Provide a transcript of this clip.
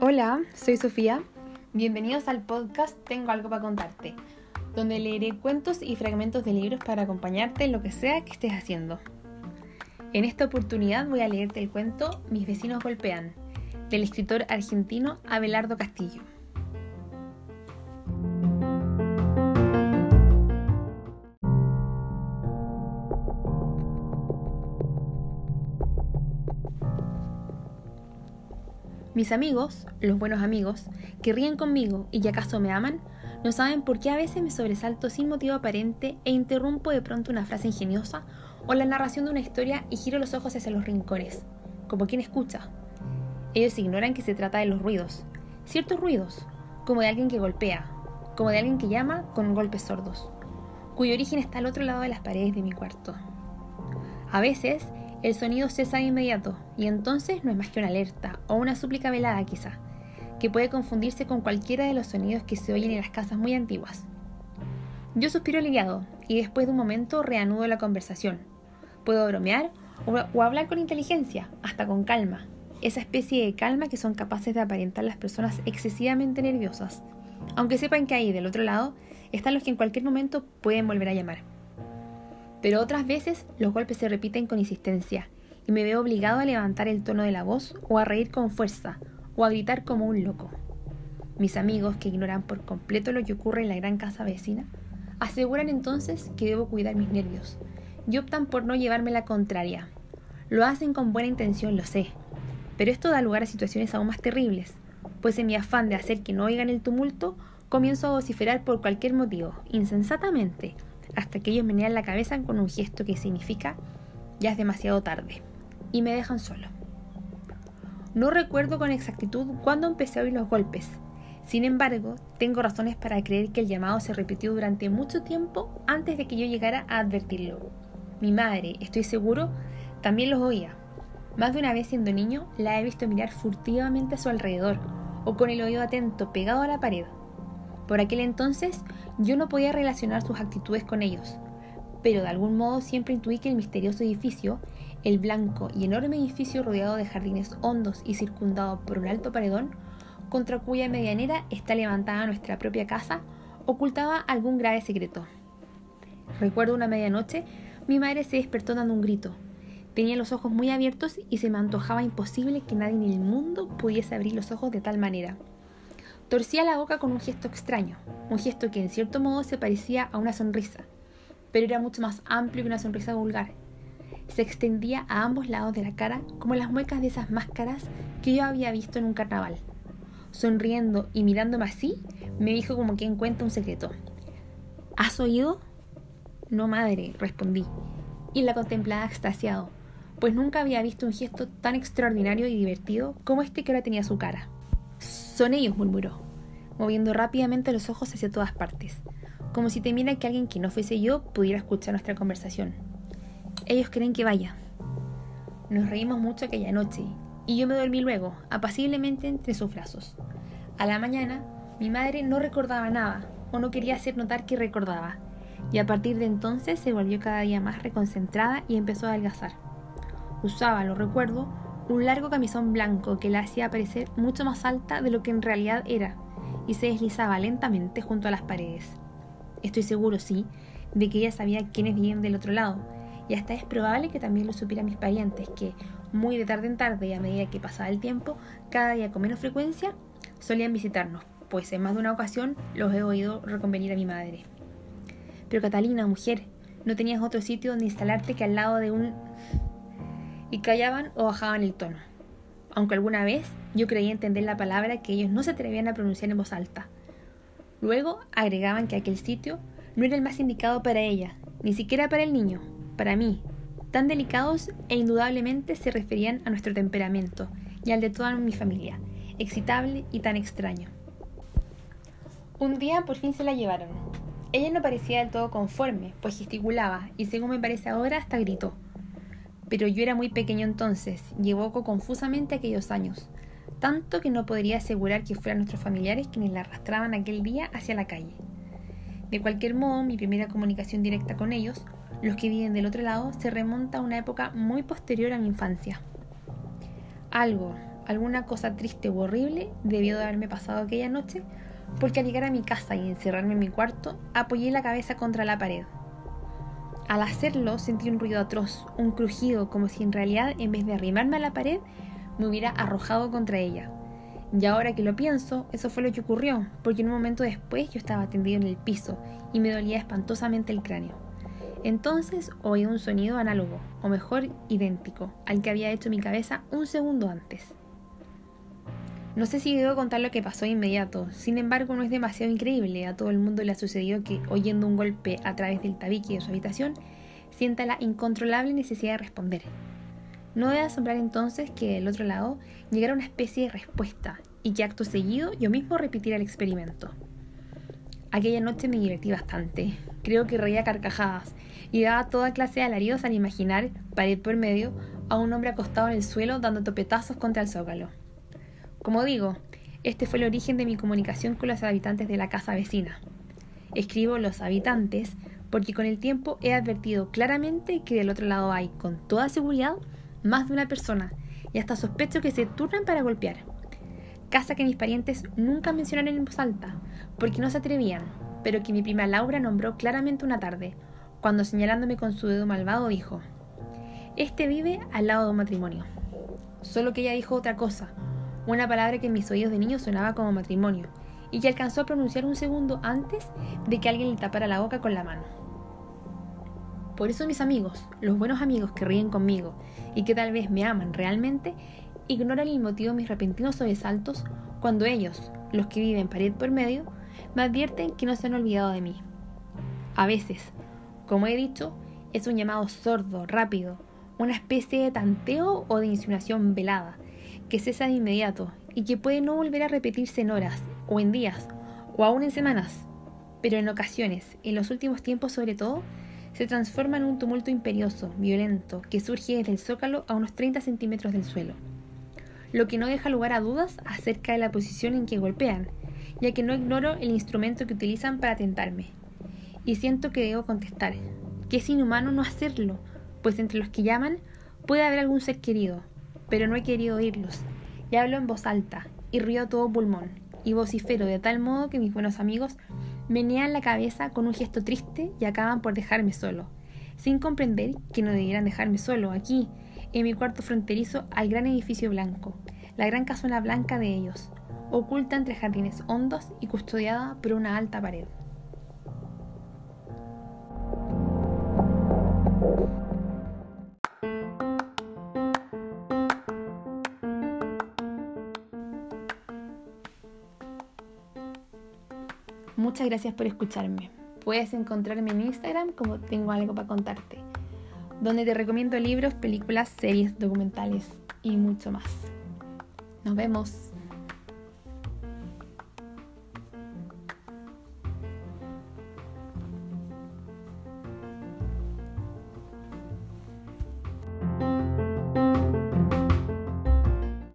Hola, soy Sofía. Bienvenidos al podcast Tengo algo para contarte, donde leeré cuentos y fragmentos de libros para acompañarte en lo que sea que estés haciendo. En esta oportunidad voy a leerte el cuento Mis vecinos golpean, del escritor argentino Abelardo Castillo. Mis amigos, los buenos amigos, que ríen conmigo y que acaso me aman, no saben por qué a veces me sobresalto sin motivo aparente e interrumpo de pronto una frase ingeniosa o la narración de una historia y giro los ojos hacia los rincones, como quien escucha. Ellos ignoran que se trata de los ruidos, ciertos ruidos, como de alguien que golpea, como de alguien que llama con golpes sordos, cuyo origen está al otro lado de las paredes de mi cuarto. A veces el sonido cesa de inmediato y entonces no es más que una alerta o una súplica velada quizá, que puede confundirse con cualquiera de los sonidos que se oyen en las casas muy antiguas. Yo suspiro aliviado y después de un momento reanudo la conversación. Puedo bromear o, o hablar con inteligencia, hasta con calma, esa especie de calma que son capaces de aparentar las personas excesivamente nerviosas, aunque sepan que ahí del otro lado están los que en cualquier momento pueden volver a llamar. Pero otras veces los golpes se repiten con insistencia y me veo obligado a levantar el tono de la voz o a reír con fuerza o a gritar como un loco. Mis amigos, que ignoran por completo lo que ocurre en la gran casa vecina, aseguran entonces que debo cuidar mis nervios y optan por no llevarme la contraria. Lo hacen con buena intención, lo sé, pero esto da lugar a situaciones aún más terribles, pues en mi afán de hacer que no oigan el tumulto, comienzo a vociferar por cualquier motivo, insensatamente, hasta que ellos menean la cabeza con un gesto que significa ya es demasiado tarde y me dejan solo. No recuerdo con exactitud cuándo empecé a oír los golpes. Sin embargo, tengo razones para creer que el llamado se repitió durante mucho tiempo antes de que yo llegara a advertirlo. Mi madre, estoy seguro, también los oía. Más de una vez siendo niño, la he visto mirar furtivamente a su alrededor o con el oído atento pegado a la pared. Por aquel entonces yo no podía relacionar sus actitudes con ellos, pero de algún modo siempre intuí que el misterioso edificio, el blanco y enorme edificio rodeado de jardines hondos y circundado por un alto paredón, contra cuya medianera está levantada nuestra propia casa, ocultaba algún grave secreto. Recuerdo una medianoche, mi madre se despertó dando un grito. Tenía los ojos muy abiertos y se me antojaba imposible que nadie en el mundo pudiese abrir los ojos de tal manera. Torcía la boca con un gesto extraño, un gesto que en cierto modo se parecía a una sonrisa, pero era mucho más amplio que una sonrisa vulgar. Se extendía a ambos lados de la cara como las muecas de esas máscaras que yo había visto en un carnaval. Sonriendo y mirándome así, me dijo como quien cuenta un secreto. ¿Has oído? No, madre, respondí, y la contemplaba extasiado, pues nunca había visto un gesto tan extraordinario y divertido como este que ahora tenía su cara. Son ellos, murmuró, moviendo rápidamente los ojos hacia todas partes, como si temiera que alguien que no fuese yo pudiera escuchar nuestra conversación. Ellos creen que vaya. Nos reímos mucho aquella noche, y yo me dormí luego, apaciblemente entre sus brazos. A la mañana, mi madre no recordaba nada, o no quería hacer notar que recordaba, y a partir de entonces se volvió cada día más reconcentrada y empezó a adelgazar. Usaba, lo recuerdo, un largo camisón blanco que la hacía parecer mucho más alta de lo que en realidad era, y se deslizaba lentamente junto a las paredes. Estoy seguro, sí, de que ella sabía quiénes vivían del otro lado, y hasta es probable que también lo supieran mis parientes, que, muy de tarde en tarde y a medida que pasaba el tiempo, cada día con menos frecuencia, solían visitarnos, pues en más de una ocasión los he oído reconvenir a mi madre. Pero Catalina, mujer, no tenías otro sitio donde instalarte que al lado de un y callaban o bajaban el tono, aunque alguna vez yo creía entender la palabra que ellos no se atrevían a pronunciar en voz alta. Luego agregaban que aquel sitio no era el más indicado para ella, ni siquiera para el niño, para mí. Tan delicados e indudablemente se referían a nuestro temperamento y al de toda mi familia, excitable y tan extraño. Un día por fin se la llevaron. Ella no parecía del todo conforme, pues gesticulaba y según me parece ahora hasta gritó pero yo era muy pequeño entonces y evoco confusamente aquellos años, tanto que no podría asegurar que fueran nuestros familiares quienes la arrastraban aquel día hacia la calle. De cualquier modo, mi primera comunicación directa con ellos los que viven del otro lado, se remonta a una época muy posterior a mi infancia. Algo, alguna cosa triste u horrible debió de haberme pasado aquella noche, porque al llegar a mi casa y encerrarme en mi cuarto, apoyé la cabeza contra la pared. Al hacerlo sentí un ruido atroz, un crujido, como si en realidad en vez de arrimarme a la pared, me hubiera arrojado contra ella. Y ahora que lo pienso, eso fue lo que ocurrió, porque un momento después yo estaba tendido en el piso y me dolía espantosamente el cráneo. Entonces oí un sonido análogo, o mejor, idéntico, al que había hecho mi cabeza un segundo antes. No sé si debo contar lo que pasó de inmediato, sin embargo no es demasiado increíble, a todo el mundo le ha sucedido que, oyendo un golpe a través del tabique de su habitación, sienta la incontrolable necesidad de responder. No debe asombrar entonces que del otro lado llegara una especie de respuesta y que acto seguido yo mismo repitiera el experimento. Aquella noche me divertí bastante, creo que reía carcajadas y daba toda clase de alaridos al imaginar, pared por medio, a un hombre acostado en el suelo dando topetazos contra el zócalo. Como digo, este fue el origen de mi comunicación con los habitantes de la casa vecina. Escribo los habitantes porque con el tiempo he advertido claramente que del otro lado hay, con toda seguridad, más de una persona y hasta sospecho que se turnan para golpear. Casa que mis parientes nunca mencionaron en voz alta, porque no se atrevían, pero que mi prima Laura nombró claramente una tarde, cuando señalándome con su dedo malvado dijo, Este vive al lado de un matrimonio. Solo que ella dijo otra cosa, una palabra que en mis oídos de niño sonaba como matrimonio, y que alcanzó a pronunciar un segundo antes de que alguien le tapara la boca con la mano. Por eso mis amigos, los buenos amigos que ríen conmigo y que tal vez me aman realmente, ignoran el motivo de mis repentinos sobresaltos cuando ellos, los que viven pared por medio, me advierten que no se han olvidado de mí. A veces, como he dicho, es un llamado sordo, rápido, una especie de tanteo o de insinuación velada, que cesa de inmediato y que puede no volver a repetirse en horas, o en días, o aún en semanas, pero en ocasiones, en los últimos tiempos sobre todo, se transforma en un tumulto imperioso, violento, que surge desde el zócalo a unos 30 centímetros del suelo, lo que no deja lugar a dudas acerca de la posición en que golpean, ya que no ignoro el instrumento que utilizan para tentarme. Y siento que debo contestar, que es inhumano no hacerlo, pues entre los que llaman puede haber algún ser querido, pero no he querido oírlos, y hablo en voz alta, y río todo pulmón, y vocifero de tal modo que mis buenos amigos menean la cabeza con un gesto triste y acaban por dejarme solo, sin comprender que no debieran dejarme solo aquí, en mi cuarto fronterizo al gran edificio blanco, la gran casona blanca de ellos, oculta entre jardines hondos y custodiada por una alta pared. Muchas gracias por escucharme. Puedes encontrarme en Instagram como tengo algo para contarte, donde te recomiendo libros, películas, series, documentales y mucho más. Nos vemos.